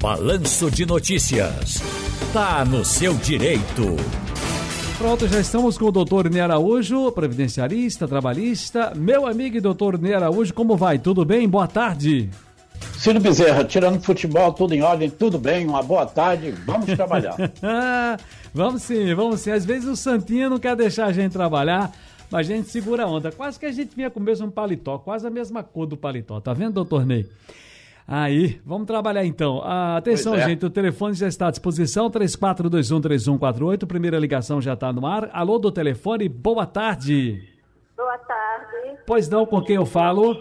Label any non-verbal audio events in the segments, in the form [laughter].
Balanço de Notícias. Tá no seu direito. Pronto, já estamos com o doutor Ney Araújo, previdenciarista, trabalhista. Meu amigo e doutor Ney Araújo, como vai? Tudo bem? Boa tarde. Ciro Bezerra, tirando futebol, tudo em ordem, tudo bem, uma boa tarde, vamos trabalhar. [laughs] vamos sim, vamos sim. Às vezes o Santinha não quer deixar a gente trabalhar, mas a gente segura a onda. Quase que a gente vinha com o mesmo paletó, quase a mesma cor do paletó, tá vendo, doutor Ney? Aí, vamos trabalhar então. Ah, atenção, é. gente, o telefone já está à disposição, 34213148, primeira ligação já está no ar. Alô do telefone, boa tarde. Boa tarde. Pois não, com quem eu falo?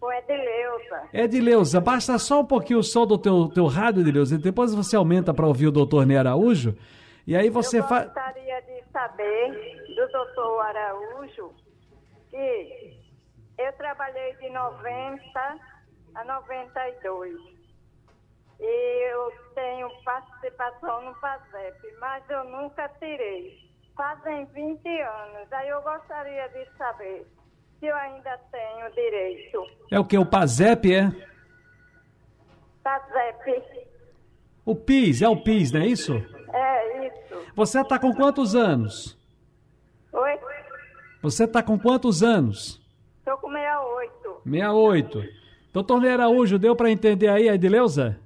Com Edileuza. Edileuza, basta só um pouquinho o som do teu, teu rádio, Edileuza, e depois você aumenta para ouvir o doutor Ney Araújo, e aí você faz... Eu gostaria fa... de saber do doutor Araújo que eu trabalhei de 90 a 92. E eu tenho participação no PASEP, mas eu nunca tirei. Fazem 20 anos. Aí eu gostaria de saber se eu ainda tenho direito. É o que? O PASEP, é? PASEP. O PIS, é o PIS, não é isso? É, isso. Você está com quantos anos? Oi? Você está com quantos anos? Estou com 68. 68. Doutor Ney Araújo, deu para entender aí a Edileuza?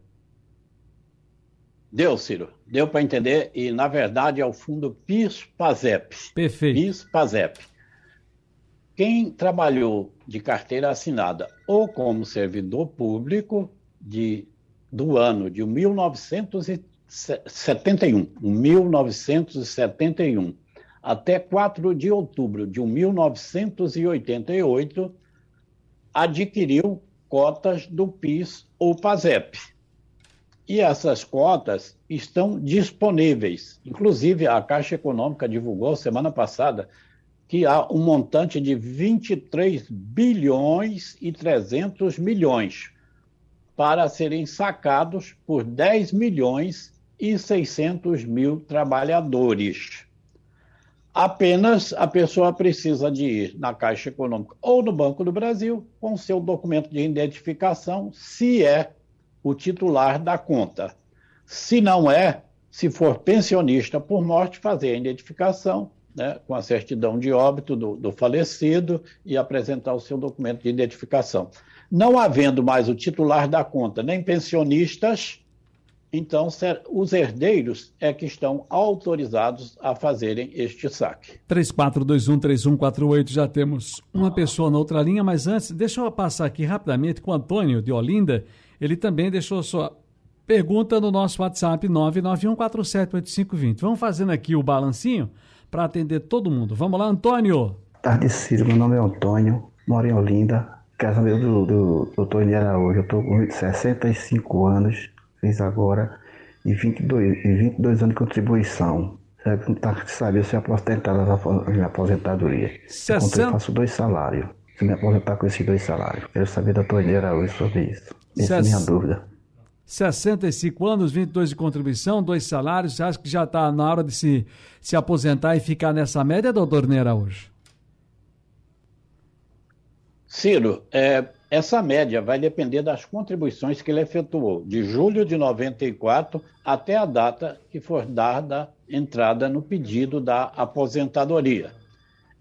Deu, Ciro. Deu para entender e, na verdade, é o fundo PIS-PASEP. Perfeito. PIS-PASEP. Quem trabalhou de carteira assinada ou como servidor público de, do ano de 1971, 1971 até 4 de outubro de 1988, adquiriu cotas do PIS ou PASEP. E essas cotas estão disponíveis. Inclusive, a Caixa Econômica divulgou semana passada que há um montante de 23 bilhões e 300 milhões para serem sacados por 10 milhões e 600 mil trabalhadores. Apenas a pessoa precisa de ir na Caixa Econômica ou no Banco do Brasil com seu documento de identificação, se é o titular da conta. Se não é, se for pensionista por morte, fazer a identificação né, com a certidão de óbito do, do falecido e apresentar o seu documento de identificação. Não havendo mais o titular da conta nem pensionistas, então, os herdeiros é que estão autorizados a fazerem este saque. 34213148, já temos uma pessoa na outra linha, mas antes, deixa eu passar aqui rapidamente com o Antônio de Olinda. Ele também deixou sua pergunta no nosso WhatsApp 991478520. Vamos fazendo aqui o balancinho para atender todo mundo. Vamos lá, Antônio. Tarde, Ciro. Meu nome é Antônio, moro em Olinda. Casa do, do, do doutor Araújo. Eu estou com 65 anos fez agora e 22, e 22 anos de contribuição. Não está sabendo se aposentada na minha aposentadoria. 60... Eu faço dois salários. Se me aposentar com esses dois salários. Quero saber da torneira hoje sobre isso. Essa é a minha dúvida. 65 anos, 22 de contribuição, dois salários. Você acha que já está na hora de se, se aposentar e ficar nessa média, doutor Neira, hoje? Ciro, é, essa média vai depender das contribuições que ele efetuou, de julho de 94 até a data que for dada entrada no pedido da aposentadoria.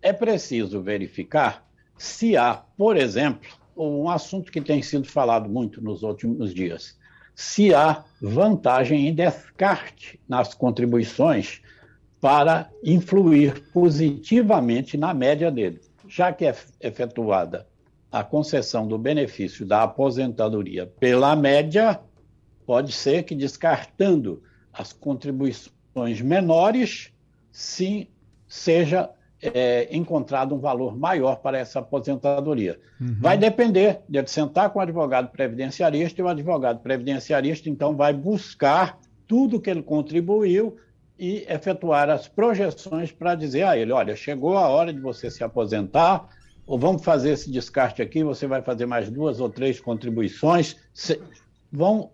É preciso verificar se há, por exemplo, um assunto que tem sido falado muito nos últimos dias, se há vantagem em descarte nas contribuições para influir positivamente na média dele, já que é efetuada a concessão do benefício da aposentadoria pela média, pode ser que descartando as contribuições menores, sim, seja é, encontrado um valor maior para essa aposentadoria. Uhum. Vai depender de sentar com o advogado previdenciarista e o advogado previdenciarista, então, vai buscar tudo que ele contribuiu e efetuar as projeções para dizer a ele: olha, chegou a hora de você se aposentar, ou vamos fazer esse descarte aqui, você vai fazer mais duas ou três contribuições, vão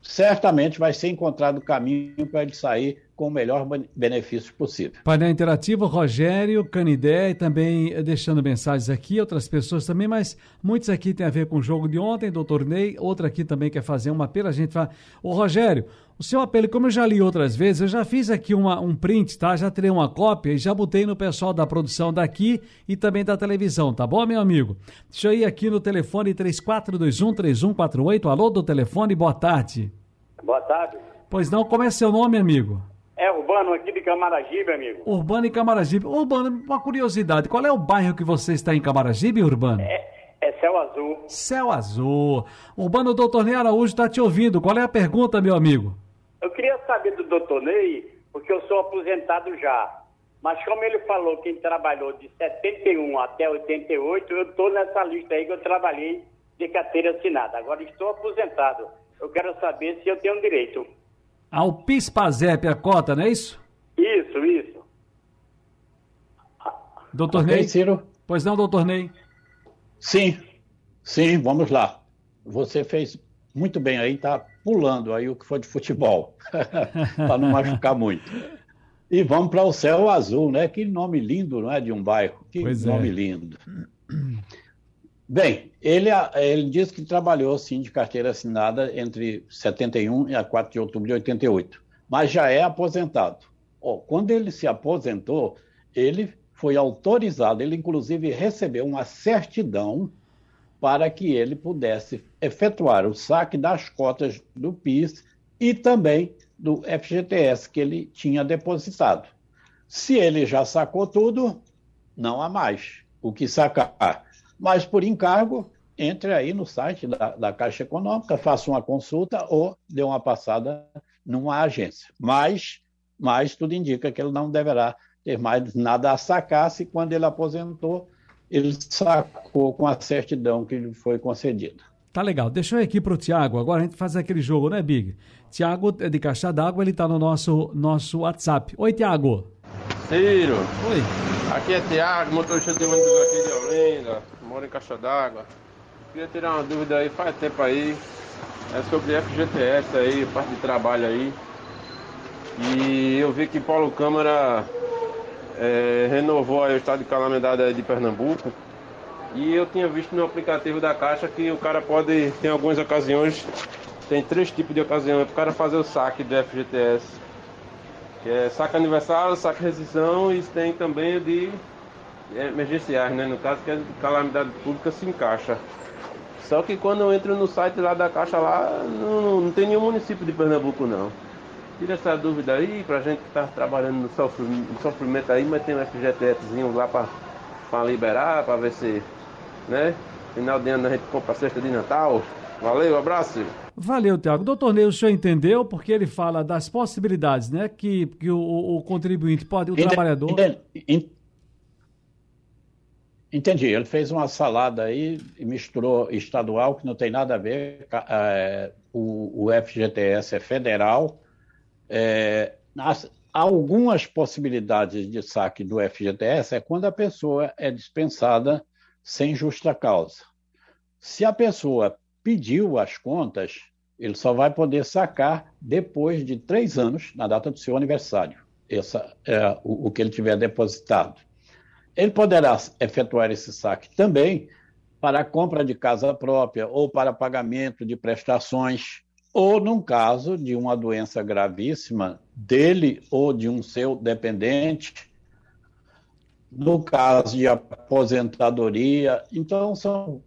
certamente vai ser encontrado o caminho para ele sair com o melhor benefício possível. Painel interativo, Rogério, Canidé, e também eh, deixando mensagens aqui, outras pessoas também, mas muitos aqui têm a ver com o jogo de ontem, doutor Ney, outra aqui também quer fazer um apelo, a gente fala, ô Rogério, o seu apelo, como eu já li outras vezes, eu já fiz aqui uma, um print, tá? Já tirei uma cópia e já botei no pessoal da produção daqui e também da televisão, tá bom, meu amigo? Deixa eu ir aqui no telefone 3421-3148. Alô do telefone, boa tarde. Boa tarde. Pois não, como é seu nome, amigo? É Urbano aqui de Camaragibe, amigo. Urbano e Camaragibe. Urbano, uma curiosidade, qual é o bairro que você está em Camaragibe, Urbano? É, é Céu Azul. Céu Azul. Urbano, o doutor Ney Araújo está te ouvindo. Qual é a pergunta, meu amigo? Eu queria saber do doutor Ney, porque eu sou aposentado já. Mas como ele falou que trabalhou de 71 até 88, eu estou nessa lista aí que eu trabalhei de carteira assinada. Agora estou aposentado. Eu quero saber se eu tenho direito. Ao PIS-PASEP, a cota, não é isso? Isso, isso. Doutor okay, Ney? Ciro? Pois não, doutor Ney? Sim, sim, vamos lá. Você fez muito bem aí, tá pulando aí o que foi de futebol, [laughs] para não machucar muito. E vamos para o céu azul, né? Que nome lindo, não é? De um bairro. Que pois é. nome é. lindo. [clears throat] Bem, ele, ele disse que trabalhou, sim, de carteira assinada entre 71 e a 4 de outubro de 88, mas já é aposentado. Oh, quando ele se aposentou, ele foi autorizado, ele inclusive recebeu uma certidão para que ele pudesse efetuar o saque das cotas do PIS e também do FGTS que ele tinha depositado. Se ele já sacou tudo, não há mais o que sacar. Mas por encargo, entre aí no site da, da Caixa Econômica, faça uma consulta ou dê uma passada numa agência. Mas, mas tudo indica que ele não deverá ter mais nada a sacar se quando ele aposentou ele sacou com a certidão que lhe foi concedida. Tá legal. Deixa eu ir aqui para o Tiago. Agora a gente faz aquele jogo, né, Big? Tiago é de Caixa d'Água, ele está no nosso, nosso WhatsApp. Oi, Tiago. Ciro. Oi. Aqui é Tiago, motorista de ônibus aqui de Olinda, moro em Caixa d'Água. Queria tirar uma dúvida aí, faz tempo aí. É sobre FGTS aí, parte de trabalho aí. E eu vi que Paulo Câmara é, renovou o estado de calamidade de Pernambuco. E eu tinha visto no aplicativo da Caixa que o cara pode, tem algumas ocasiões, tem três tipos de ocasiões para o cara fazer o saque do FGTS. Que é saque aniversário, saque rescisão e tem também de emergenciais, né? No caso que é de calamidade pública se encaixa. Só que quando eu entro no site lá da Caixa lá, não, não tem nenhum município de Pernambuco não. Tira essa dúvida aí, pra gente que tá trabalhando no sofrimento, no sofrimento aí, mas tem um FGTSzinho lá pra, pra liberar, pra ver se, né? Final de ano a gente compra a cesta de Natal. Valeu, abraço. Valeu, Tiago. Doutor Ney, o senhor entendeu? Porque ele fala das possibilidades, né? Que, que o, o contribuinte pode, o entendi, trabalhador. Entendi, entendi, Ele fez uma salada aí e misturou estadual, que não tem nada a ver. É, o, o FGTS é federal é, as, algumas possibilidades de saque do FGTS é quando a pessoa é dispensada sem justa causa. Se a pessoa pediu as contas, ele só vai poder sacar depois de três anos, na data do seu aniversário. Essa é o, o que ele tiver depositado. Ele poderá efetuar esse saque também para a compra de casa própria ou para pagamento de prestações ou num caso de uma doença gravíssima dele ou de um seu dependente, no caso de aposentadoria. Então, são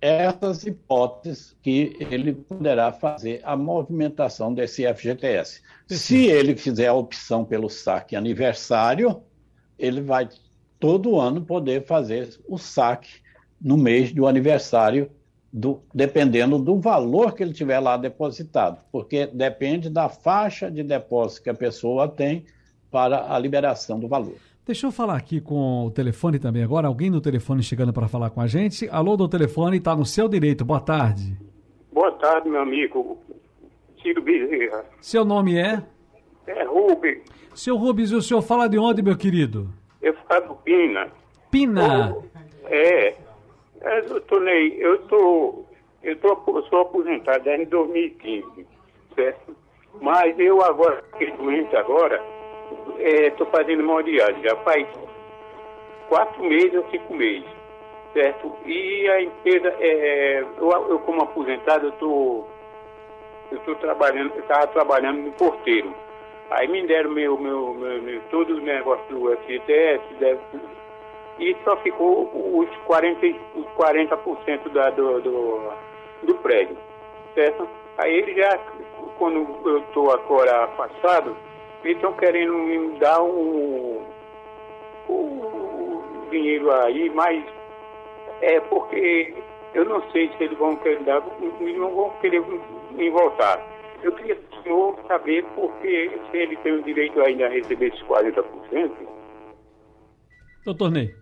essas hipóteses que ele poderá fazer a movimentação desse FGTS. Se ele fizer a opção pelo saque aniversário, ele vai todo ano poder fazer o saque no mês do aniversário do, dependendo do valor que ele tiver lá depositado, porque depende da faixa de depósito que a pessoa tem para a liberação do valor. Deixa eu falar aqui com o telefone também agora. Alguém no telefone chegando para falar com a gente. Alô do telefone, está no seu direito. Boa tarde. Boa tarde, meu amigo. Ciro Bezerra. Seu nome é? É Rubens. Seu Rubens, o senhor fala de onde, meu querido? Eu falo Pina. Pina? É. É, doutor Ney, eu tô, eu tô, sou aposentado desde 2015, certo? Mas eu agora, fiquei doente agora, estou é, fazendo hemodiálise. Já faz quatro meses ou cinco meses, certo? E a empresa, é, eu, eu como aposentado, eu tô, eu tô trabalhando, eu estava trabalhando no porteiro. Aí me deram meu, meu, meu, meu todo o negócio do FGTS, e só ficou os 40%, os 40 da, do, do, do prédio, certo? Aí ele já, quando eu estou agora afastado, eles estão querendo me dar um, um dinheiro aí, mas é porque eu não sei se eles vão querer dar, não vão querer me voltar. Eu queria do senhor saber porque se ele tem o direito ainda a receber esses 40%. Doutor Ney.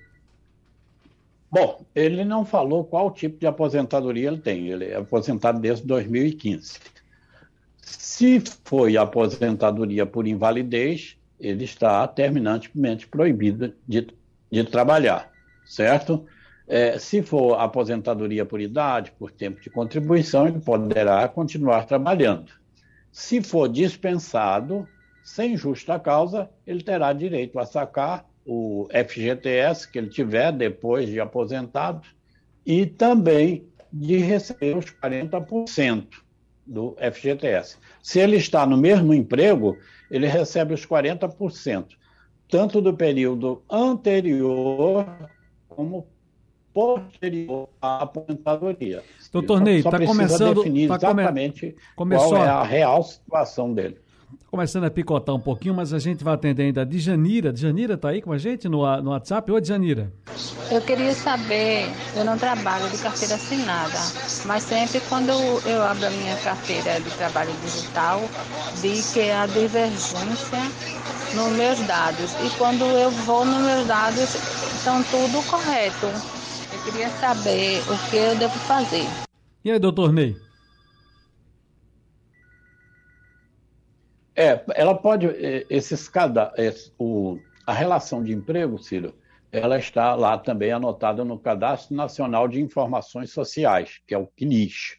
Bom, ele não falou qual tipo de aposentadoria ele tem. Ele é aposentado desde 2015. Se foi aposentadoria por invalidez, ele está terminantemente proibido de, de trabalhar, certo? É, se for aposentadoria por idade, por tempo de contribuição, ele poderá continuar trabalhando. Se for dispensado, sem justa causa, ele terá direito a sacar o FGTS que ele tiver depois de aposentado e também de receber os 40% do FGTS. Se ele está no mesmo emprego, ele recebe os 40%, tanto do período anterior como posterior à aposentadoria. Doutor Ney, está começando. definir tá exatamente come... qual é a real situação dele. Começando a picotar um pouquinho, mas a gente vai atender ainda de Janira. Janira está aí com a gente no, no WhatsApp? Oi, Janira. Eu queria saber, eu não trabalho de carteira assinada, mas sempre quando eu abro a minha carteira de trabalho digital, diz que há divergência nos meus dados. E quando eu vou nos meus dados, estão tudo correto. Eu queria saber o que eu devo fazer. E aí, doutor Ney? É, ela pode, é, esses cada, é, o, a relação de emprego, Ciro, ela está lá também anotada no Cadastro Nacional de Informações Sociais, que é o CNIS.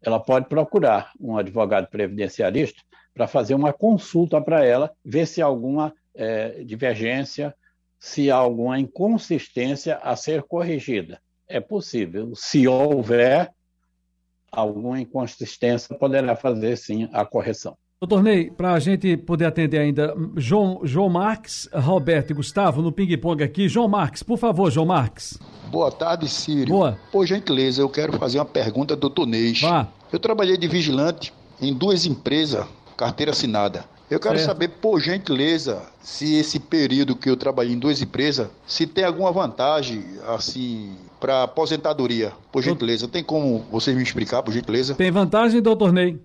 Ela pode procurar um advogado previdenciarista para fazer uma consulta para ela, ver se há alguma é, divergência, se há alguma inconsistência a ser corrigida. É possível. Se houver alguma inconsistência, poderá fazer sim a correção. Doutor Ney, para a gente poder atender ainda, João, João Marques, Roberto e Gustavo no ping-pong aqui. João Marques, por favor, João Marques. Boa tarde, Círio. Boa. Por gentileza, eu quero fazer uma pergunta do doutor Ney. Vá. Eu trabalhei de vigilante em duas empresas, carteira assinada. Eu quero certo. saber, por gentileza, se esse período que eu trabalhei em duas empresas, se tem alguma vantagem, assim, para aposentadoria, por gentileza. Tem como vocês me explicar, por gentileza? Tem vantagem, doutor Ney?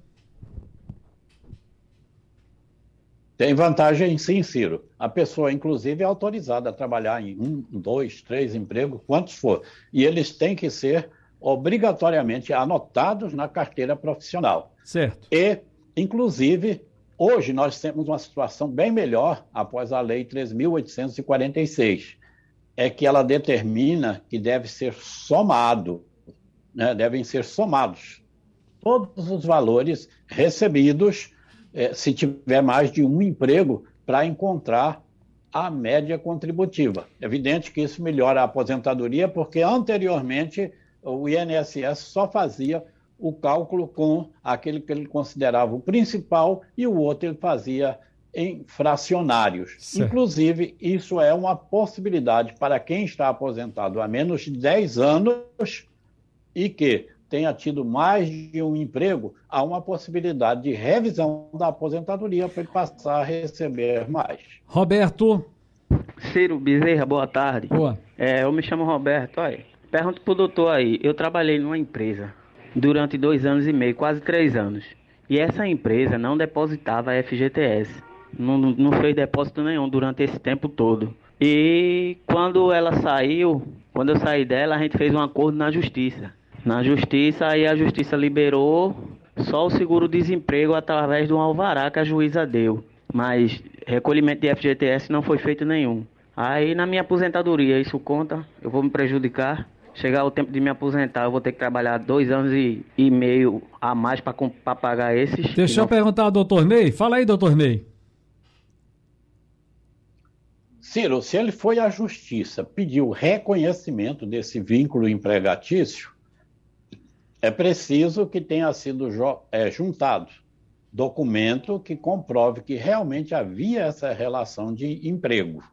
Tem vantagem sim, Ciro. A pessoa, inclusive, é autorizada a trabalhar em um, dois, três empregos, quantos for. E eles têm que ser obrigatoriamente anotados na carteira profissional. Certo. E, inclusive, hoje nós temos uma situação bem melhor após a Lei 3.846. É que ela determina que deve ser somado, né? devem ser somados todos os valores recebidos é, se tiver mais de um emprego para encontrar a média contributiva. É evidente que isso melhora a aposentadoria, porque anteriormente o INSS só fazia o cálculo com aquele que ele considerava o principal e o outro ele fazia em fracionários. Certo. Inclusive, isso é uma possibilidade para quem está aposentado há menos de 10 anos e que tenha tido mais de um emprego, há uma possibilidade de revisão da aposentadoria para ele passar a receber mais. Roberto. Ciro Bezerra, boa tarde. Boa. É, eu me chamo Roberto. Olha, pergunto pro doutor aí. Eu trabalhei numa empresa durante dois anos e meio, quase três anos. E essa empresa não depositava FGTS. Não, não fez depósito nenhum durante esse tempo todo. E quando ela saiu, quando eu saí dela, a gente fez um acordo na justiça na justiça, aí a justiça liberou só o seguro-desemprego através de um alvará que a juíza deu. Mas recolhimento de FGTS não foi feito nenhum. Aí na minha aposentadoria, isso conta? Eu vou me prejudicar? Chegar o tempo de me aposentar, eu vou ter que trabalhar dois anos e, e meio a mais para pagar esses. Deixa eu perguntar ao doutor Ney. Fala aí, doutor Ney. Ciro, se ele foi à justiça pedir o reconhecimento desse vínculo empregatício, é preciso que tenha sido é, juntado documento que comprove que realmente havia essa relação de emprego.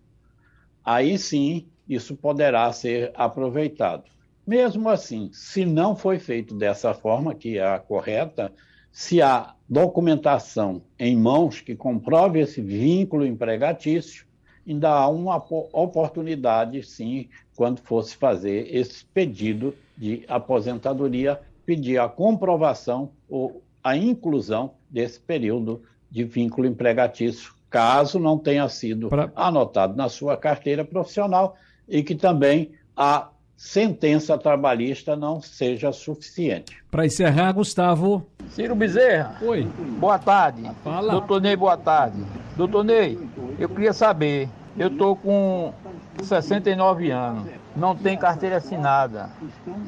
Aí sim, isso poderá ser aproveitado. Mesmo assim, se não foi feito dessa forma, que é a correta, se há documentação em mãos que comprove esse vínculo empregatício, ainda há uma oportunidade, sim, quando fosse fazer esse pedido de aposentadoria, pedir a comprovação ou a inclusão desse período de vínculo empregatício, caso não tenha sido pra... anotado na sua carteira profissional e que também a sentença trabalhista não seja suficiente. Para encerrar, Gustavo. Ciro Bezerra. Oi. Boa tarde. Fala. Doutor Ney, boa tarde. Doutor Ney, eu queria saber, eu estou com 69 anos, não tenho carteira assinada,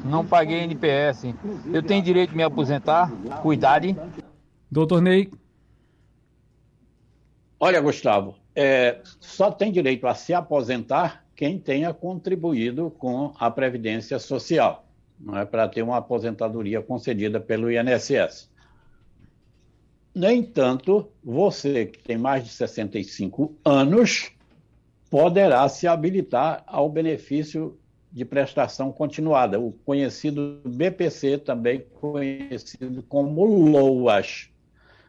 não paguei NPS. Eu tenho direito de me aposentar? Cuidade. Doutor Ney. Olha, Gustavo, é, só tem direito a se aposentar quem tenha contribuído com a Previdência Social, não é para ter uma aposentadoria concedida pelo INSS. No entanto, você que tem mais de 65 anos poderá se habilitar ao benefício de prestação continuada, o conhecido BPC, também conhecido como LOAS.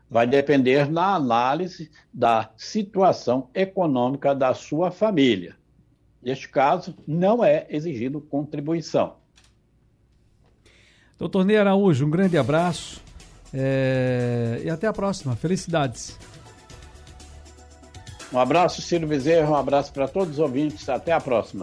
Vai depender da análise da situação econômica da sua família. Neste caso, não é exigido contribuição. Doutor Ney Araújo, um grande abraço é... e até a próxima. Felicidades. Um abraço, Ciro Bezerra, um abraço para todos os ouvintes. Até a próxima.